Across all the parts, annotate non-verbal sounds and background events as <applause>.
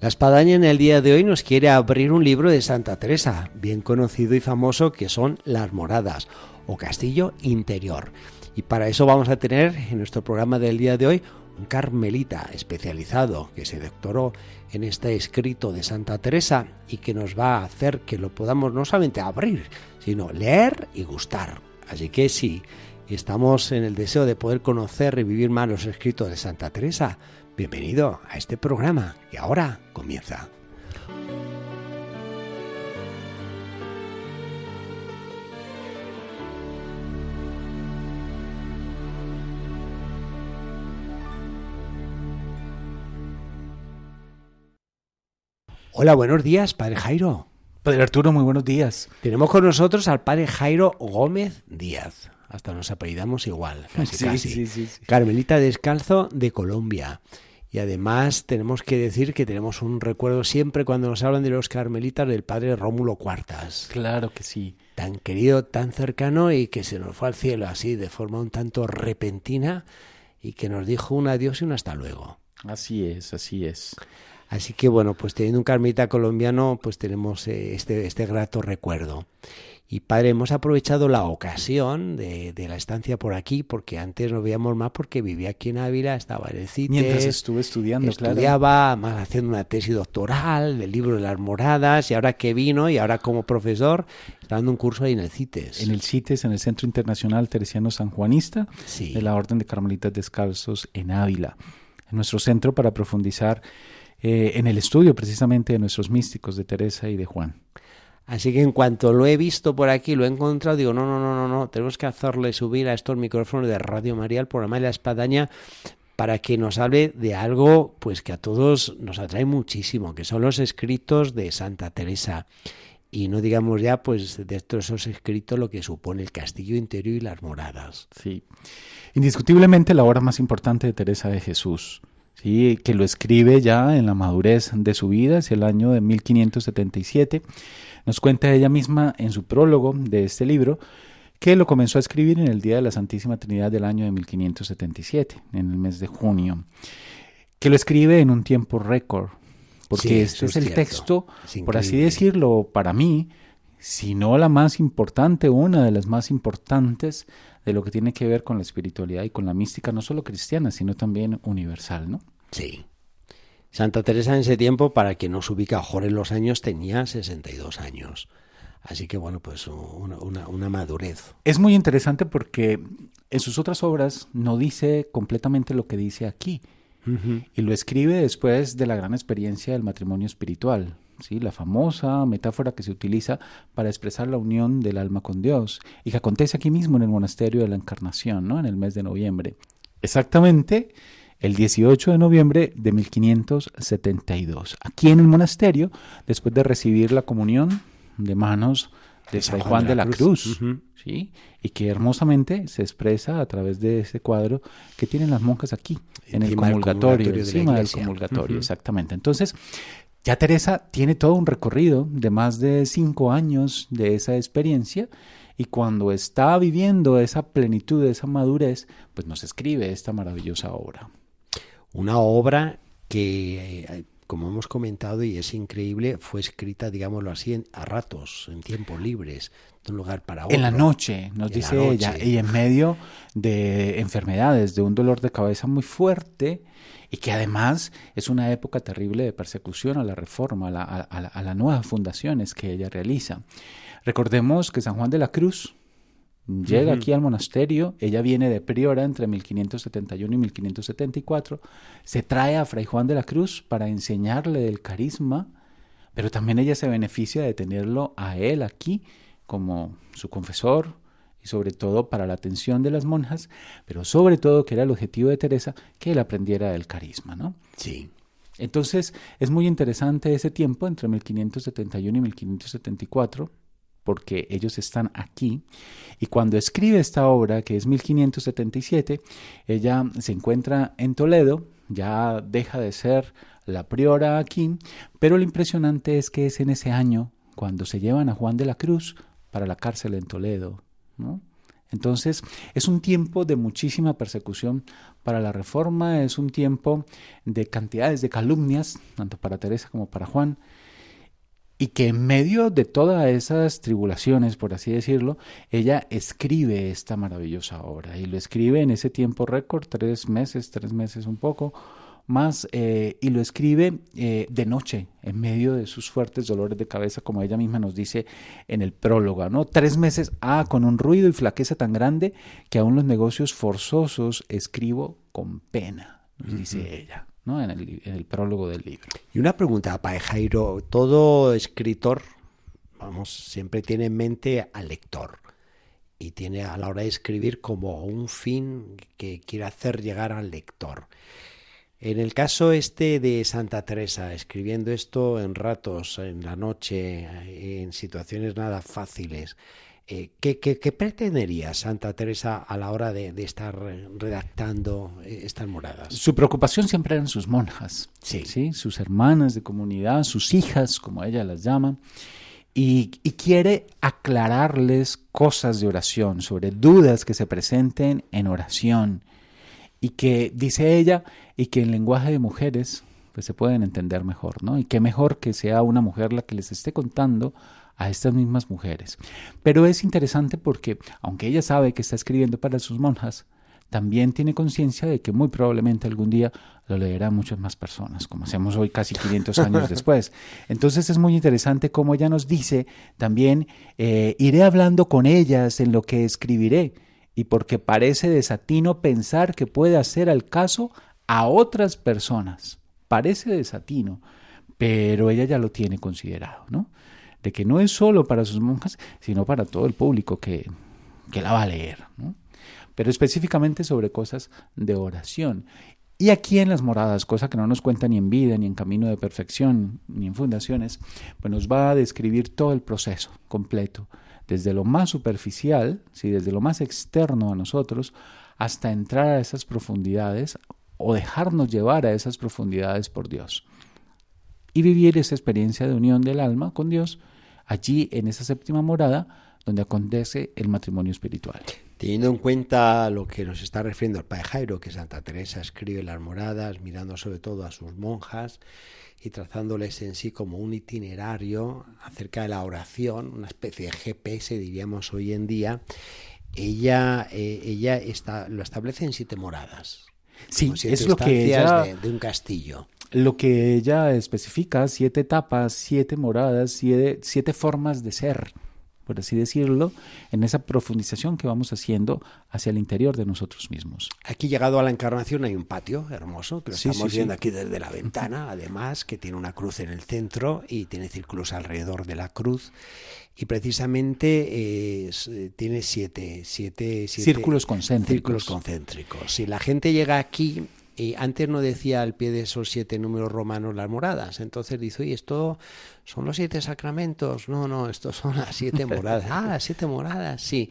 La Espadaña en el día de hoy nos quiere abrir un libro de Santa Teresa, bien conocido y famoso, que son Las Moradas o Castillo Interior. Y para eso vamos a tener en nuestro programa del día de hoy un carmelita especializado que se doctoró en este escrito de Santa Teresa y que nos va a hacer que lo podamos no solamente abrir, sino leer y gustar. Así que sí, estamos en el deseo de poder conocer y vivir más los escritos de Santa Teresa. Bienvenido a este programa que ahora comienza. Hola, buenos días, Padre Jairo. Padre Arturo, muy buenos días. Tenemos con nosotros al Padre Jairo Gómez Díaz. Hasta nos apellidamos igual, <laughs> casi, Sí, casi. sí, sí. Carmelita Descalzo de Colombia. Y además tenemos que decir que tenemos un recuerdo siempre cuando nos hablan de los carmelitas del padre Rómulo Cuartas. Claro que sí. Tan querido, tan cercano y que se nos fue al cielo así de forma un tanto repentina y que nos dijo un adiós y un hasta luego. Así es, así es. Así que bueno, pues teniendo un carmelita colombiano, pues tenemos eh, este, este grato recuerdo. Y padre, hemos aprovechado la ocasión de, de la estancia por aquí, porque antes nos veíamos más porque vivía aquí en Ávila, estaba en el CITES, Mientras estuve estudiando, claro. estudiaba, más haciendo una tesis doctoral del libro de las moradas, y ahora que vino, y ahora como profesor, está dando un curso ahí en el CITES. En el CITES, en el Centro Internacional Teresiano Sanjuanista, Sí. de la Orden de Carmelitas Descalzos en Ávila. En nuestro centro para profundizar eh, en el estudio precisamente de nuestros místicos de Teresa y de Juan. Así que en cuanto lo he visto por aquí, lo he encontrado, digo, no, no, no, no, no, tenemos que hacerle subir a estos micrófonos de Radio María el programa de la espadaña para que nos hable de algo pues que a todos nos atrae muchísimo, que son los escritos de Santa Teresa. Y no digamos ya pues de esos escritos lo que supone el castillo interior y las moradas. Sí. Indiscutiblemente la obra más importante de Teresa de Jesús, ¿sí? que lo escribe ya en la madurez de su vida, hacia el año de 1577. Nos cuenta ella misma en su prólogo de este libro que lo comenzó a escribir en el Día de la Santísima Trinidad del año de 1577, en el mes de junio, que lo escribe en un tiempo récord, porque Sí, este es es el cierto. texto, Es por así decirlo, para mí, si no la más importante, una de las más importantes de lo que tiene que ver con la espiritualidad y con la mística, no solo cristiana, sino también universal, ¿no? Sí. Santa Teresa en ese tiempo, para quien no se ubica mejor en los años, tenía 62 años. Así que bueno, pues una, una- una madurez. Es muy interesante porque en sus otras obras no dice completamente lo que dice aquí y lo escribe después de la gran experiencia del matrimonio espiritual, ¿sí? la famosa metáfora que se utiliza para expresar la unión del alma con Dios y que acontece aquí mismo en el monasterio de la Encarnación, ¿no? en el mes de noviembre. Exactamente el 18 de noviembre de 1572, aquí en el monasterio, después de recibir la comunión de manos de San Juan de la Cruz. ¿sí? Y que hermosamente se expresa a través de ese cuadro que tienen las monjas aquí, en el Encima del comulgatorio, encima del comulgatorio, exactamente. Entonces, ya Teresa tiene todo un recorrido de más de cinco años de esa experiencia y cuando está viviendo esa plenitud, esa madurez, pues nos escribe esta maravillosa obra. Una obra que, eh, como hemos comentado, y es increíble, fue escrita, digámoslo así, en- a ratos, en tiempos libres, de un lugar para otro. En la noche, nos En dice ella, y en medio de enfermedades, de un dolor de cabeza muy fuerte, y que además es una época terrible de persecución a la reforma, a la, a, a la- a las nuevas fundaciones que ella realiza. Recordemos que San Juan de la Cruz llega aquí al monasterio, ella viene de priora entre 1571 y 1574, se trae a Fray Juan de la Cruz para enseñarle del carisma, pero también ella se beneficia de tenerlo a él aquí como su confesor y sobre todo para la atención de las monjas, pero sobre todo que era el objetivo de Teresa que él aprendiera del carisma, ¿no? Sí. Entonces es muy interesante ese tiempo entre 1571 y 1574 porque ellos están aquí. Y cuando escribe esta obra, que es 1577, ella se encuentra en Toledo, ya deja de ser la priora aquí, pero lo impresionante es que es en ese año cuando se llevan a Juan de la Cruz para la cárcel en Toledo. Entonces, es un tiempo de muchísima persecución para la reforma, es un tiempo de cantidades de calumnias, tanto para Teresa como para Juan, y que en medio de todas esas tribulaciones, por así decirlo, ella escribe esta maravillosa obra, y lo escribe en ese tiempo récord, tres meses, tres meses un poco, más eh, y lo escribe eh, de noche, en medio de sus fuertes dolores de cabeza, como ella misma nos dice en el prólogo, ¿no? Tres meses, ah, con un ruido y flaqueza tan grande que aún los negocios forzosos escribo con pena, nos dice ella. ¿No? En el, en, el, prólogo del libro. Y una pregunta para Jairo. Todo escritor, vamos, siempre tiene en mente al lector y tiene a la hora de escribir como un fin que quiere hacer llegar al lector. En el caso este de Santa Teresa, escribiendo esto en ratos, en la noche, en situaciones nada fáciles, eh, ¿qué, qué, qué, pretendería Santa Teresa a la hora de, de, estar redactando estas moradas? Su preocupación siempre eran sus monjas, sí. ¿sí? sus hermanas de comunidad, sus hijas, como ella las llama, y, y quiere aclararles cosas de oración, sobre dudas que se presenten en oración y que, dice ella, y que en lenguaje de mujeres pues se pueden entender mejor, ¿no? Y qué mejor que sea una mujer la que les esté contando a estas mismas mujeres. Pero es interesante porque, aunque ella sabe que está escribiendo para sus monjas, también tiene conciencia de que muy probablemente algún día lo leerán muchas más personas, como hacemos hoy casi 500 años <laughs> después. Entonces es muy interesante cómo ella nos dice también, eh, iré hablando con ellas en lo que escribiré y porque parece desatino pensar que puede hacer al caso a otras personas. Parece desatino, pero ella ya lo tiene considerado, ¿no? De que no es solo para sus monjas, sino para todo el público que, que la va a leer. Pero específicamente sobre cosas de oración. Y aquí en las moradas, cosa que no nos cuenta ni en vida, ni en camino de perfección, ni en fundaciones, pues nos va a describir todo el proceso completo desde lo más superficial, ¿sí? desde lo más externo a nosotros, hasta entrar a esas profundidades o dejarnos llevar a esas profundidades por Dios. Y vivir esa experiencia de unión del alma con Dios allí en esa séptima morada donde acontece el matrimonio espiritual. Teniendo en cuenta lo que nos está refiriendo el Padre Jairo, que Santa Teresa escribe las moradas, mirando sobre todo a sus monjas, y trazándoles en sí como un itinerario acerca de la oración, una especie de GPS diríamos hoy en día, ella, eh, ella está, lo establece en siete moradas. Sí, es lo que ella, de, de, un castillo. Lo que ella especifica, siete etapas, siete moradas, siete, siete formas de ser por así decirlo, en esa profundización que vamos haciendo hacia el interior de nosotros mismos. Aquí llegado a la encarnación hay un patio hermoso que lo sí, estamos sí, viendo sí. aquí desde la ventana, además que tiene una cruz en el centro y tiene círculos alrededor de la cruz y precisamente eh, tiene siete, siete, siete círculos concéntricos. Círculos concéntricos. Si la gente llega aquí y antes no decía al pie de esos siete números romanos las moradas. Entonces dice, oye, esto son los siete sacramentos. No, no, estos son las siete moradas. <laughs> Ah, las siete moradas, sí.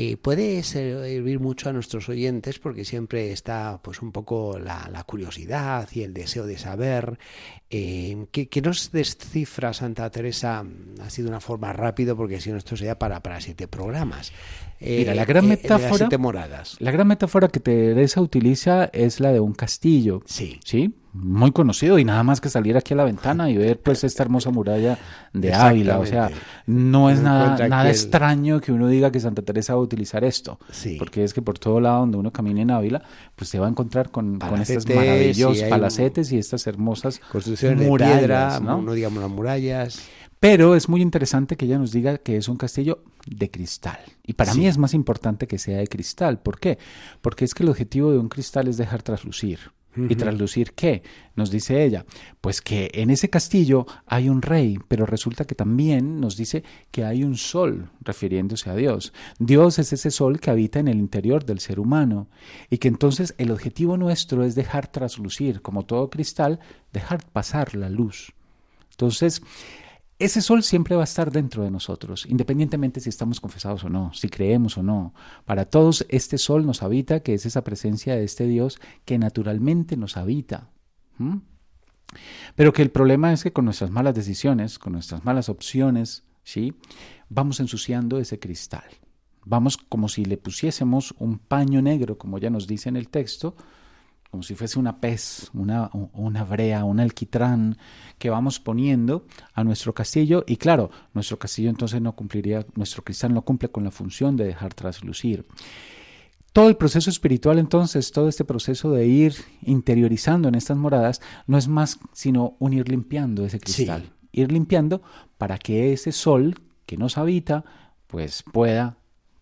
Eh, puede servir mucho a nuestros oyentes porque siempre está pues un poco la, la curiosidad y el deseo de saber eh, que, que, nos descifra Santa Teresa ha sido una forma rápido porque si no esto sería para, para siete programas. Eh, Mira, la gran metáfora siete moradas. la gran metáfora que Teresa utiliza es la de un castillo sí. sí muy conocido y nada más que salir aquí a la ventana y ver pues esta hermosa muralla de Ávila, o sea, no es nada, nada extraño que uno diga que Santa Teresa va a utilizar esto, sí. porque es que por todo lado donde uno camine en Ávila, pues se va a encontrar con, con estas maravillosos palacetes y estas hermosas construcciones murallas, de piedra, ¿no? no digamos las murallas. Pero es muy interesante que ella nos diga que es un castillo de cristal. Y para Sí. mí es más importante que sea de cristal. ¿Por qué? Porque es que el objetivo de un cristal es dejar traslucir. ¿Y traslucir qué? Nos dice ella, pues que en ese castillo hay un rey, pero resulta que también nos dice que hay un sol, refiriéndose a Dios. Dios es ese sol que habita en el interior del ser humano y que entonces el objetivo nuestro es dejar traslucir, como todo cristal, dejar pasar la luz. Entonces, ese sol siempre va a estar dentro de nosotros, independientemente si estamos confesados o no, si creemos o no. Para todos este sol nos habita, que es esa presencia de este Dios que naturalmente nos habita. Pero que el problema es que con nuestras malas decisiones, con nuestras malas opciones, ¿sí? vamos ensuciando ese cristal. Vamos como si le pusiésemos un paño negro, como ya nos dice en el texto, como si fuese una pez, una, una brea, un alquitrán que vamos poniendo a nuestro castillo. Y claro, nuestro castillo entonces no cumpliría, nuestro cristal no cumple con la función de dejar traslucir. Todo el proceso espiritual entonces, todo este proceso de ir interiorizando en estas moradas, no es más sino un ir limpiando ese cristal, ir limpiando para que ese sol que nos habita pues pueda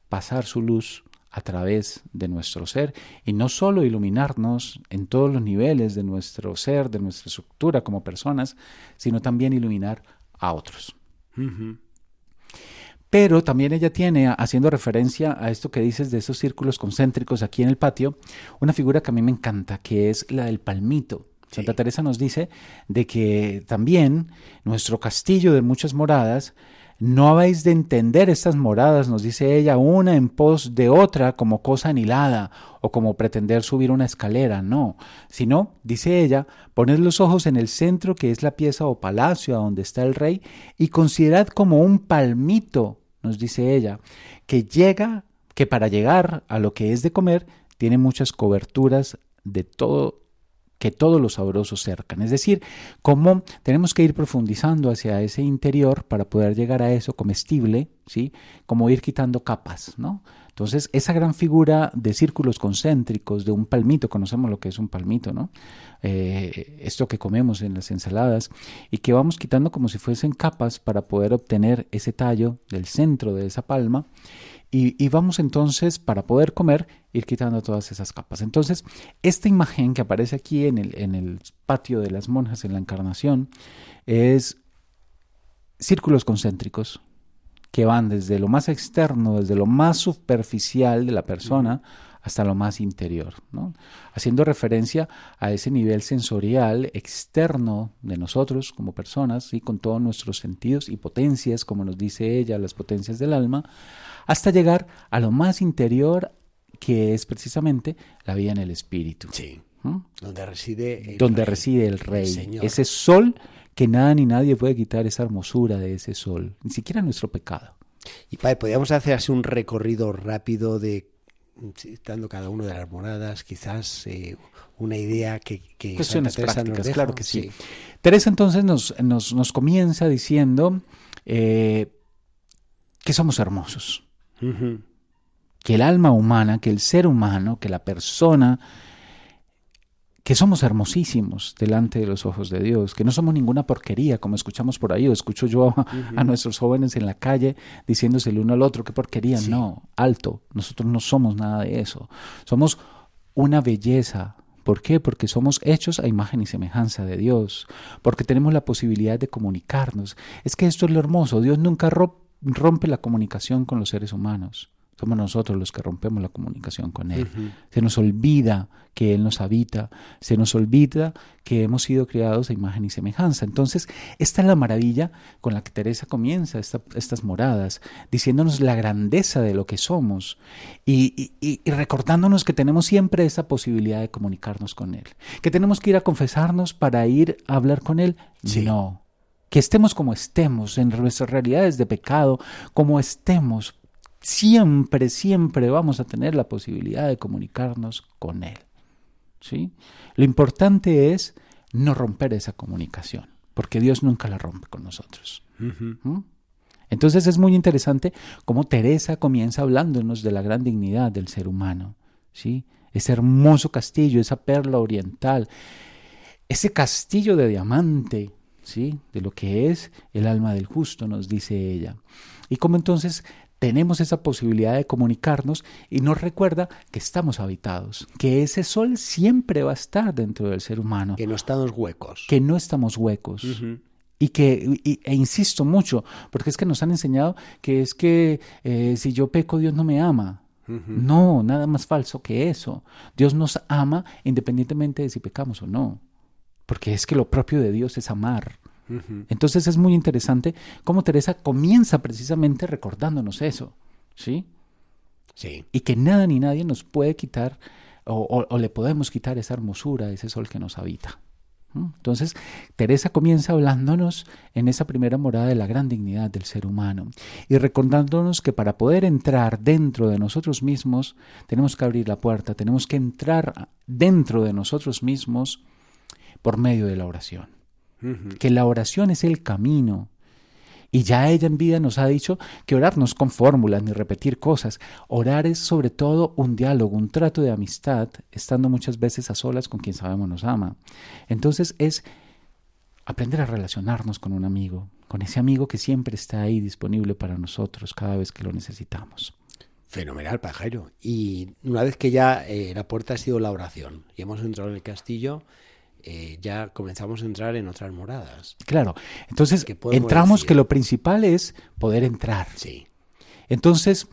pasar su luz a través de nuestro ser y no solo iluminarnos en todos los niveles de nuestro ser, de nuestra estructura como personas, sino también iluminar a otros. Pero también ella tiene, haciendo referencia a esto que dices de esos círculos concéntricos aquí en el patio, una figura que a mí me encanta, que es la del palmito. Santa Teresa nos dice de que también nuestro castillo de muchas moradas no habéis de entender estas moradas, nos dice ella, una en pos de otra como cosa anilada o como pretender subir una escalera, no, sino, dice ella, poned los ojos en el centro que es la pieza o palacio a donde está el rey y considerad como un palmito, nos dice ella, que llega, que para llegar a lo que es de comer, tiene muchas coberturas de todo que todos los sabrosos cercan. Es decir, cómo tenemos que ir profundizando hacia ese interior para poder llegar a eso comestible, ¿sí? Como ir quitando capas, ¿no? Entonces, esa gran figura de círculos concéntricos, de un palmito, conocemos lo que es un palmito, ¿no? Eh, esto que comemos en las ensaladas, y que vamos quitando como si fuesen capas para poder obtener ese tallo del centro de esa palma y, vamos entonces, para poder comer, ir quitando todas esas capas. Entonces, esta imagen que aparece aquí en el, en el patio de las monjas en la encarnación es círculos concéntricos que van desde lo más externo, desde lo más superficial de la persona, hasta lo más interior, ¿no? haciendo referencia a ese nivel sensorial externo de nosotros como personas, y con todos nuestros sentidos y potencias, como nos dice ella, las potencias del alma, hasta llegar a lo más interior que es precisamente la vida en el espíritu. Sí. ¿Mm? Donde reside el Donde rey, reside el rey. ese sol que nada ni nadie puede quitar esa hermosura de ese sol, ni siquiera nuestro pecado. Y padre, podríamos hacer así un recorrido rápido de dando cada una de las moradas, quizás eh, una idea que, que Cuestiones prácticas, claro que sí. Teresa entonces nos, nos, nos comienza diciendo eh, que somos hermosos. Que el alma humana, que el ser humano, que la persona, que somos hermosísimos delante de los ojos de Dios, que no somos ninguna porquería, como escuchamos por ahí, o escucho yo a, nuestros jóvenes en la calle diciéndose el uno al otro, qué porquería, no, alto, nosotros no somos nada de eso, somos una belleza, ¿Por qué? Porque somos hechos a imagen y semejanza de Dios, porque tenemos la posibilidad de comunicarnos. Es que esto es lo hermoso, Dios nunca rompe la comunicación con los seres humanos. Somos nosotros los que rompemos la comunicación con Él. Se nos olvida que Él nos habita, se nos olvida que hemos sido creados a imagen y semejanza. Entonces, esta es la maravilla con la que Teresa comienza estas moradas, diciéndonos la grandeza de lo que somos y, recordándonos que tenemos siempre esa posibilidad de comunicarnos con Él. Que tenemos que ir a confesarnos para ir a hablar con Él. No, que estemos como estemos, en nuestras realidades de pecado, como estemos, siempre, siempre vamos a tener la posibilidad de comunicarnos con Él. ¿sí? Lo importante es no romper esa comunicación, porque Dios nunca la rompe con nosotros. ¿Mm? Entonces es muy interesante cómo Teresa comienza hablándonos de la gran dignidad del ser humano, ¿sí? ese hermoso castillo, esa perla oriental, ese castillo de diamante ¿sí? de lo que es el alma del justo, nos dice ella. Y como entonces tenemos esa posibilidad de comunicarnos y nos recuerda que estamos habitados, que ese sol siempre va a estar dentro del ser humano. Que no estamos huecos. Que no estamos huecos. Y que, e insisto mucho, porque es que nos han enseñado que es que eh, si yo peco, Dios no me ama. No, nada más falso que eso. Dios nos ama independientemente de si pecamos o no. Porque es que lo propio de Dios es amar. Entonces es muy interesante cómo Teresa comienza precisamente recordándonos eso, ¿sí? Sí. Y que nada ni nadie nos puede quitar o, le podemos quitar esa hermosura, ese sol que nos habita. Entonces, Teresa comienza hablándonos en esa primera morada de la gran dignidad del ser humano y recordándonos que para poder entrar dentro de nosotros mismos, tenemos que abrir la puerta, tenemos que entrar dentro de nosotros mismos por medio de la oración que la oración es el camino. Y ya ella en vida nos ha dicho que orar no es con fórmulas ni repetir cosas. Orar es sobre todo un diálogo, un trato de amistad, estando muchas veces a solas con quien sabemos nos ama. Entonces es aprender a relacionarnos con un amigo, con ese amigo que siempre está ahí disponible para nosotros cada vez que lo necesitamos. Fenomenal, Pajero. Y una vez que ya eh, la puerta ha sido la oración y hemos entrado en el castillo, eh, ya comenzamos a entrar en otras moradas. Claro, entonces entramos que lo principal es poder entrar. Sí. Entonces,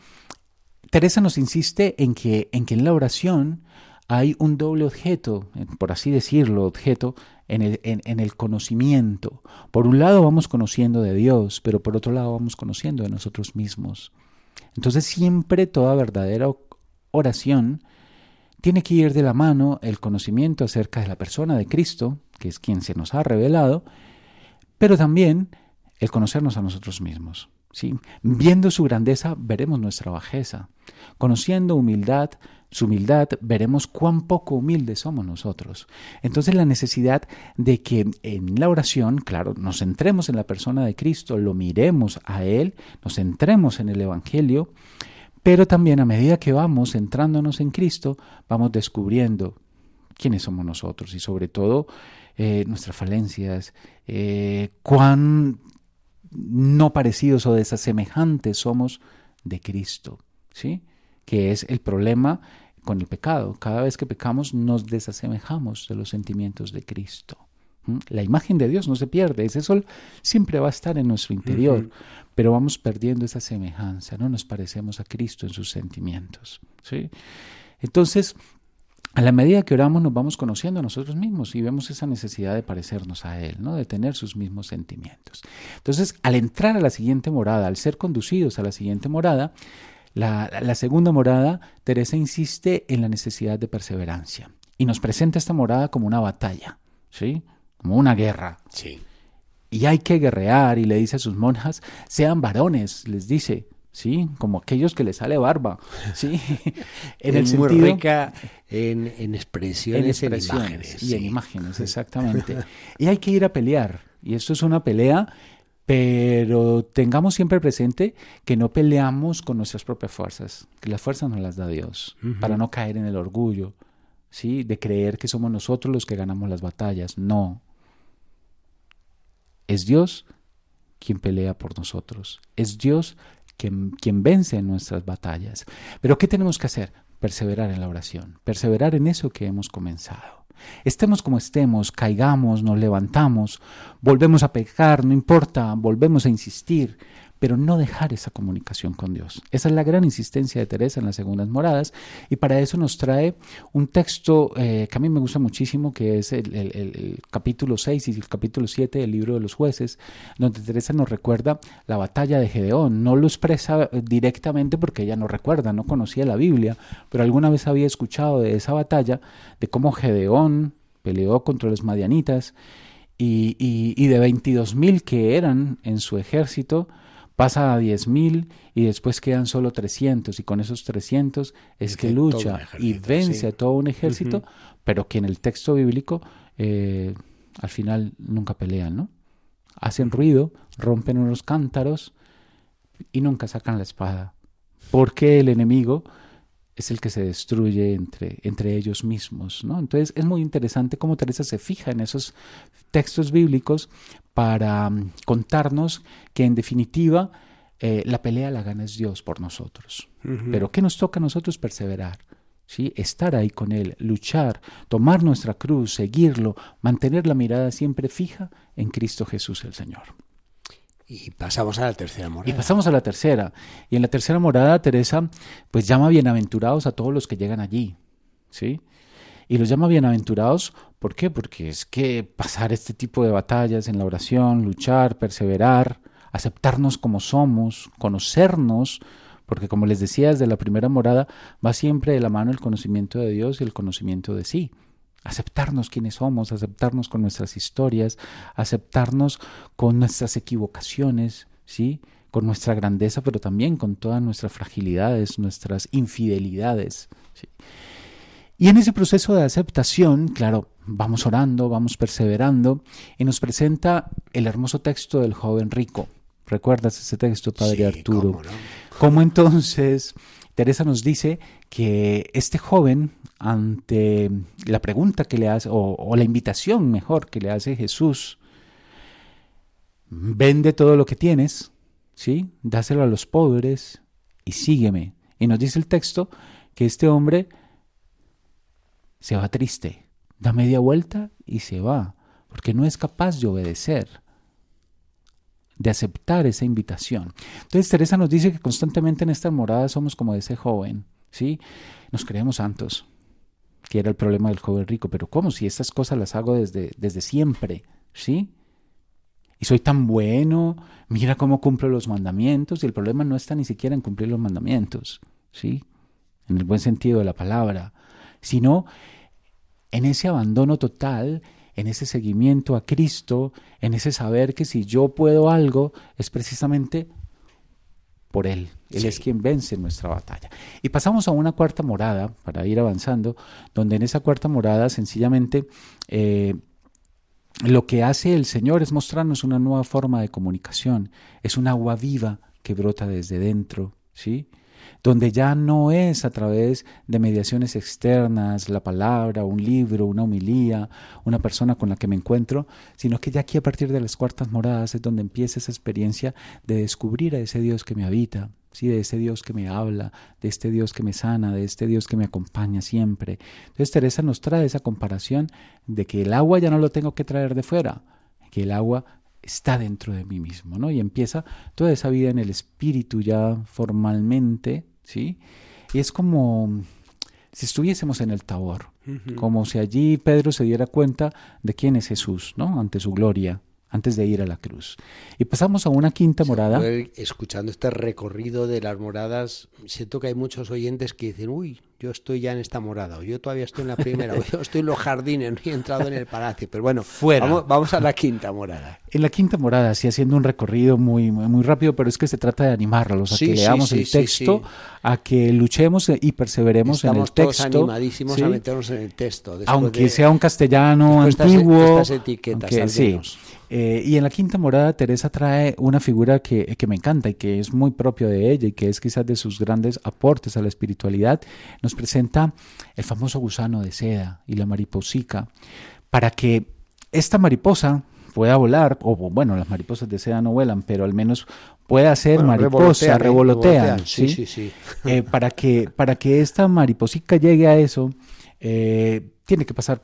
Teresa nos insiste en que, en que en la oración hay un doble objeto, por así decirlo, objeto en el, en el, conocimiento. Por un lado vamos conociendo de Dios, pero por otro lado vamos conociendo de nosotros mismos. Entonces siempre toda verdadera oración tiene que ir de la mano el conocimiento acerca de la persona de Cristo, que es quien se nos ha revelado, pero también el conocernos a nosotros mismos. ¿sí? Viendo su grandeza, veremos nuestra bajeza. Conociendo humildad, su humildad, veremos cuán poco humildes somos nosotros. Entonces la necesidad de que en la oración, claro, nos centremos en la persona de Cristo, lo miremos a Él, nos centremos en el Evangelio, pero también a medida que vamos centrándonos en Cristo, vamos descubriendo quiénes somos nosotros y sobre todo eh, nuestras falencias, eh, cuán no parecidos o desasemejantes somos de Cristo, ¿sí? Que es el problema con el pecado. Cada vez que pecamos nos desasemejamos de los sentimientos de Cristo. La imagen de Dios no se pierde, ese sol siempre va a estar en nuestro interior, pero vamos perdiendo esa semejanza, no nos parecemos a Cristo en sus sentimientos. ¿sí? Entonces, a la medida que oramos nos vamos conociendo a nosotros mismos y vemos esa necesidad de parecernos a Él, ¿no? de tener sus mismos sentimientos. Entonces, al entrar a la siguiente morada, al ser conducidos a la siguiente morada, la, la segunda morada, Teresa insiste en la necesidad de perseverancia y nos presenta esta morada como una batalla. ¿sí? Como una guerra. Sí. Y hay que guerrear y le dice a sus monjas, sean varones, les dice, ¿sí? Como aquellos que les sale barba, ¿sí? <laughs> <laughs> en el muy rica en, en, expresiones, en, imágenes. Y en imágenes, <laughs> exactamente. y hay que ir a pelear. Y esto es una pelea, pero tengamos siempre presente que no peleamos con nuestras propias fuerzas, que las fuerzas nos las da Dios, para no caer en el orgullo, ¿sí? De creer que somos nosotros los que ganamos las batallas. No, es Dios quien pelea por nosotros. Es Dios quien, vence en nuestras batallas. Pero ¿qué tenemos que hacer? Perseverar en la oración, perseverar en eso que hemos comenzado. Estemos como estemos, caigamos, nos levantamos, volvemos a pecar, no importa, volvemos a insistir, pero no dejar esa comunicación con Dios. Esa es la gran insistencia de Teresa en las segundas moradas y para eso nos trae un texto eh, que a mí me gusta muchísimo, que es el, capítulo 6 y el capítulo 7 del libro de los jueces, donde Teresa nos recuerda la batalla de Gedeón. No lo expresa eh, directamente porque ella no recuerda, no conocía la Biblia, pero alguna vez había escuchado de esa batalla, de cómo Gedeón peleó contra los madianitas y, y, y de 22 mil que eran en su ejército, pasa a 10.000 y después quedan solo 300 y con esos 300 es que lucha y vence a todo un ejército, pero que en el texto bíblico eh, al final nunca pelean, ¿no? Hacen ruido, rompen unos cántaros y nunca sacan la espada, porque el enemigo es el que se destruye entre, entre ellos mismos. ¿no? Entonces es muy interesante cómo Teresa se fija en esos textos bíblicos para mm, contarnos que en definitiva eh, la pelea la gana es Dios por nosotros. Pero ¿qué nos toca a nosotros perseverar? ¿Sí? Estar ahí con Él, luchar, tomar nuestra cruz, seguirlo, mantener la mirada siempre fija en Cristo Jesús el Señor. Y pasamos a la tercera morada. Y pasamos a la tercera. Y en la tercera morada, Teresa, pues llama bienaventurados a todos los que llegan allí. ¿Sí? Y los llama bienaventurados, ¿por qué? Porque es que pasar este tipo de batallas en la oración, luchar, perseverar, aceptarnos como somos, conocernos, porque como les decía desde la primera morada, va siempre de la mano el conocimiento de Dios y el conocimiento de sí. Aceptarnos quienes somos, aceptarnos con nuestras historias, aceptarnos con nuestras equivocaciones, ¿sí? con nuestra grandeza, pero también con todas nuestras fragilidades, nuestras infidelidades. ¿sí? Y en ese proceso de aceptación, claro, vamos orando, vamos perseverando, y nos presenta el hermoso texto del joven rico. ¿Recuerdas ese texto, Padre Arturo? Cómo entonces Teresa nos dice que este joven, ante la pregunta que le hace, o, la invitación mejor que le hace Jesús, vende todo lo que tienes, ¿sí? Dáselo a los pobres y sígueme. Y nos dice el texto que este hombre se va triste, da media vuelta y se va, porque no es capaz de obedecer, de aceptar esa invitación. Entonces Teresa nos dice que constantemente en esta morada somos como ese joven, ¿sí? Nos creemos santos, que era el problema del joven rico, pero ¿cómo? Si estas cosas las hago desde, desde siempre, ¿sí? Y soy tan bueno, mira cómo cumplo los mandamientos, y el problema no está ni siquiera en cumplir los mandamientos, ¿sí? En el buen sentido de la palabra, sino en ese abandono total, en ese seguimiento a Cristo, en ese saber que si yo puedo algo, es precisamente por Él. Él sí. es quien vence nuestra batalla. Y pasamos a una cuarta morada, para ir avanzando, donde en esa cuarta morada sencillamente eh, lo que hace el Señor es mostrarnos una nueva forma de comunicación. Es un agua viva que brota desde dentro, ¿sí? Donde ya no es a través de mediaciones externas, la palabra, un libro, una homilía, una persona con la que me encuentro, sino que ya aquí a partir de las cuartas moradas es donde empieza esa experiencia de descubrir a ese Dios que me habita, ¿sí? de ese Dios que me habla, de este Dios que me sana, de este Dios que me acompaña siempre. Entonces Teresa nos trae esa comparación de que el agua ya no lo tengo que traer de fuera, que el agua está dentro de mí mismo, ¿no? Y empieza toda esa vida en el espíritu ya formalmente, ¿sí? Y es como si estuviésemos en el Tabor, uh -huh. como si allí Pedro se diera cuenta de quién es Jesús, ¿no? Ante su gloria, antes de ir a la cruz. Y pasamos a una quinta morada. Escuchando este recorrido de las moradas, siento que hay muchos oyentes que dicen, uy, yo estoy ya en esta morada, o yo todavía estoy en la primera, o yo estoy en los jardines, <laughs> no he entrado en el palacio. Pero bueno, Fuera. Vamos, vamos a la quinta morada. En la quinta morada, sí, haciendo un recorrido muy, muy rápido, pero es que se trata de animarlos a Sí, que sí, leamos sí, el texto, a que luchemos y perseveremos Estamos en el todos texto. animadísimos ¿sí? a meternos en el texto. aunque de- sea un castellano estas- antiguo. de estas etiquetas, aunque- sí. Eh, y en la quinta morada, Teresa trae una figura que, que me encanta y que es muy propia de ella y que es quizás de sus grandes aportes a la espiritualidad. Nos presenta el famoso gusano de seda y la mariposica para que esta mariposa pueda volar, o bueno, las mariposas de seda no vuelan, pero al menos pueda ser Bueno, mariposa, revolotean, ¿eh? ¿sí? sí, sí. <laughs> Eh, para, que, para que esta mariposica llegue a eso, eh, tiene que pasar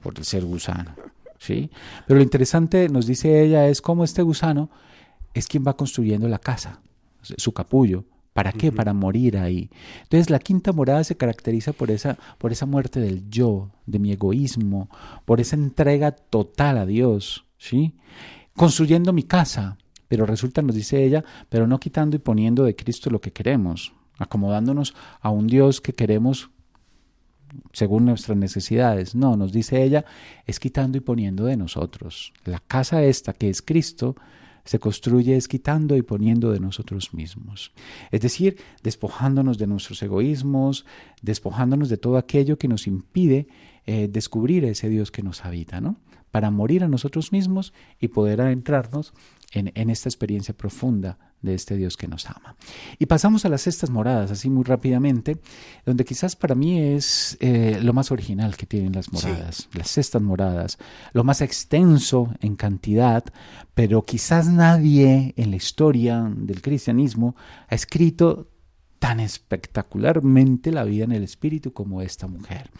por el ser gusano. ¿sí? Pero lo interesante, nos dice ella, es cómo este gusano es quien va construyendo la casa, su capullo. ¿Para qué? Para morir ahí. Entonces la quinta morada se caracteriza por esa, por esa muerte del yo, de mi egoísmo, por esa entrega total a Dios, ¿sí? Construyendo mi casa, pero resulta, nos dice ella, pero no quitando y poniendo de Cristo lo que queremos, acomodándonos a un Dios que queremos según nuestras necesidades. No, nos dice ella, es quitando y poniendo de nosotros. La casa esta que es Cristo se construye es quitando y poniendo de nosotros mismos. Es decir, despojándonos de nuestros egoísmos, despojándonos de todo aquello que nos impide eh, descubrir ese Dios que nos habita, ¿no? Para morir a nosotros mismos y poder adentrarnos en, en esta experiencia profunda de este Dios que nos ama. Y pasamos a las cestas moradas, así muy rápidamente, donde quizás para mí es eh, lo más original que tienen las moradas, las cestas moradas, lo más extenso en cantidad, pero quizás nadie en la historia del cristianismo ha escrito tan espectacularmente la vida en el espíritu como esta mujer,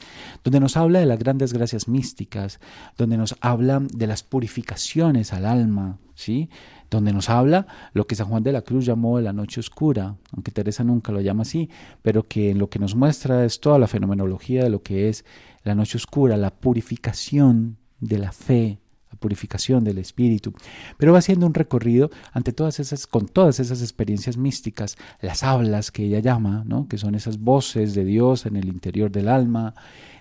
donde nos habla de las grandes gracias místicas, donde nos habla de las purificaciones al alma, ¿sí? donde nos habla lo que San Juan de la Cruz llamó la noche oscura, aunque Teresa nunca lo llama así, pero que lo que nos muestra es toda la fenomenología de lo que es la noche oscura, la purificación de la fe, purificación del espíritu. Pero va haciendo un recorrido ante todas esas, con todas esas experiencias místicas, las hablas que ella llama, ¿no? que son esas voces de Dios en el interior del alma,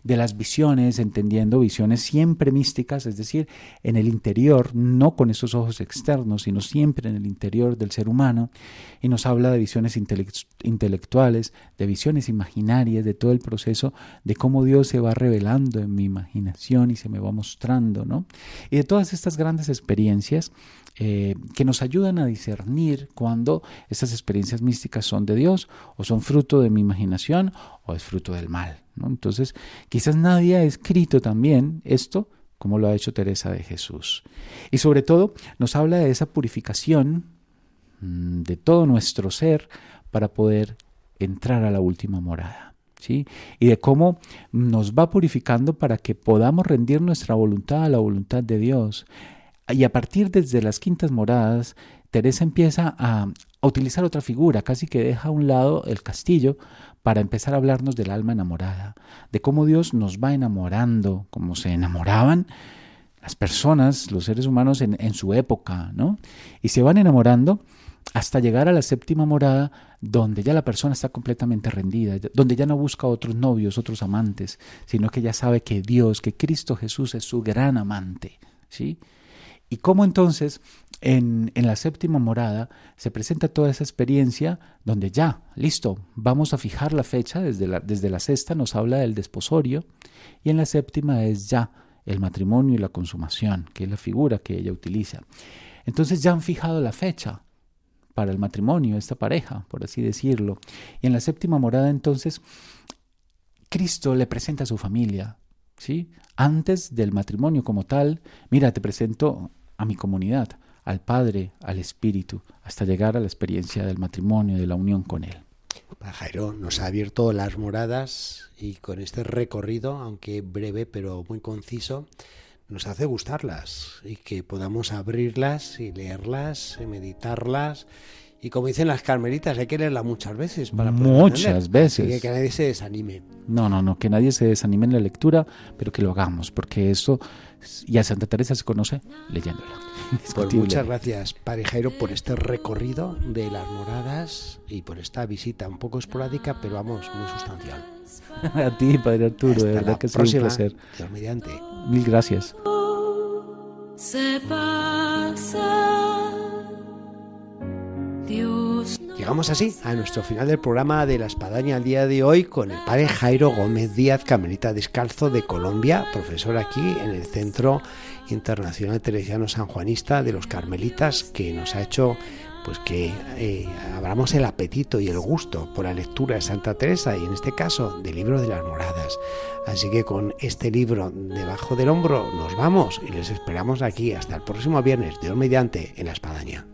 de las visiones, entendiendo visiones siempre místicas, es decir, en el interior, no con esos ojos externos, sino siempre en el interior del ser humano, y nos habla de visiones intelectuales, de visiones imaginarias, de todo el proceso de cómo Dios se va revelando en mi imaginación y se me va mostrando, ¿no? Y todas estas grandes experiencias eh, que nos ayudan a discernir cuando estas experiencias místicas son de Dios o son fruto de mi imaginación o es fruto del mal. Entonces, quizás nadie ha escrito también esto como lo ha hecho Teresa de Jesús. Y sobre todo nos habla de esa purificación mm, de todo nuestro ser para poder entrar a la última morada. Y de cómo nos va purificando para que podamos rendir nuestra voluntad a la voluntad de Dios. Y a partir desde las quintas moradas, Teresa empieza a, a utilizar otra figura, casi que deja a un lado el castillo para empezar a hablarnos del alma enamorada, de cómo Dios nos va enamorando, como se enamoraban las personas, los seres humanos en, en su época, ¿no? Y se van enamorando hasta llegar a la séptima morada, donde ya la persona está completamente rendida, donde ya no busca otros novios, otros amantes, sino que ya sabe que Dios, que Cristo Jesús es su gran amante, ¿sí? Y cómo entonces en, en, la séptima morada se presenta toda esa experiencia donde ya, listo, vamos a fijar la fecha, desde la, desde la sexta nos habla del desposorio y en la séptima es ya el matrimonio y la consumación, que es la figura que ella utiliza. Entonces ya han fijado la fecha para el matrimonio, esta pareja, por así decirlo. Y en la séptima morada entonces Cristo le presenta a su familia, ¿sí? Antes del matrimonio como tal, mira, te presento a mi comunidad, al Padre, al Espíritu, hasta llegar a la experiencia del matrimonio, de la unión con Él. Jairo nos ha abierto las moradas y con este recorrido, aunque breve pero muy conciso, nos hace gustarlas y que podamos abrirlas y leerlas y meditarlas y como dicen las carmelitas, hay que leerla muchas veces para Muchas veces. que, que nadie se desanime. No, no, no, que nadie se desanime en la lectura, pero que lo hagamos, porque eso, y a Santa Teresa se conoce leyéndola. <laughs> Pues muchas gracias, Padre Jairo, por este recorrido de las moradas y por esta visita un poco esporádica, pero vamos, muy sustancial. <laughs> a ti, Padre Arturo, de verdad que es un placer. Dios mediante. Mil gracias. Se pasa. Llegamos así a nuestro final del programa de la Espadaña al día de hoy con el padre Jairo Gómez Díaz, Camerita Descalzo de Colombia, profesor aquí en el Centro Internacional Teresiano Sanjuanista de los Carmelitas, que nos ha hecho pues que eh, abramos el apetito y el gusto por la lectura de Santa Teresa y en este caso del libro de las moradas. Así que con este libro debajo del hombro nos vamos y les esperamos aquí hasta el próximo viernes, Dios mediante, en la Espadaña.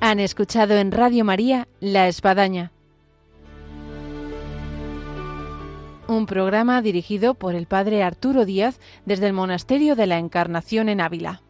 Han escuchado en Radio María La Espadaña, un programa dirigido por el Padre Arturo Díaz desde el Monasterio de la Encarnación en Ávila.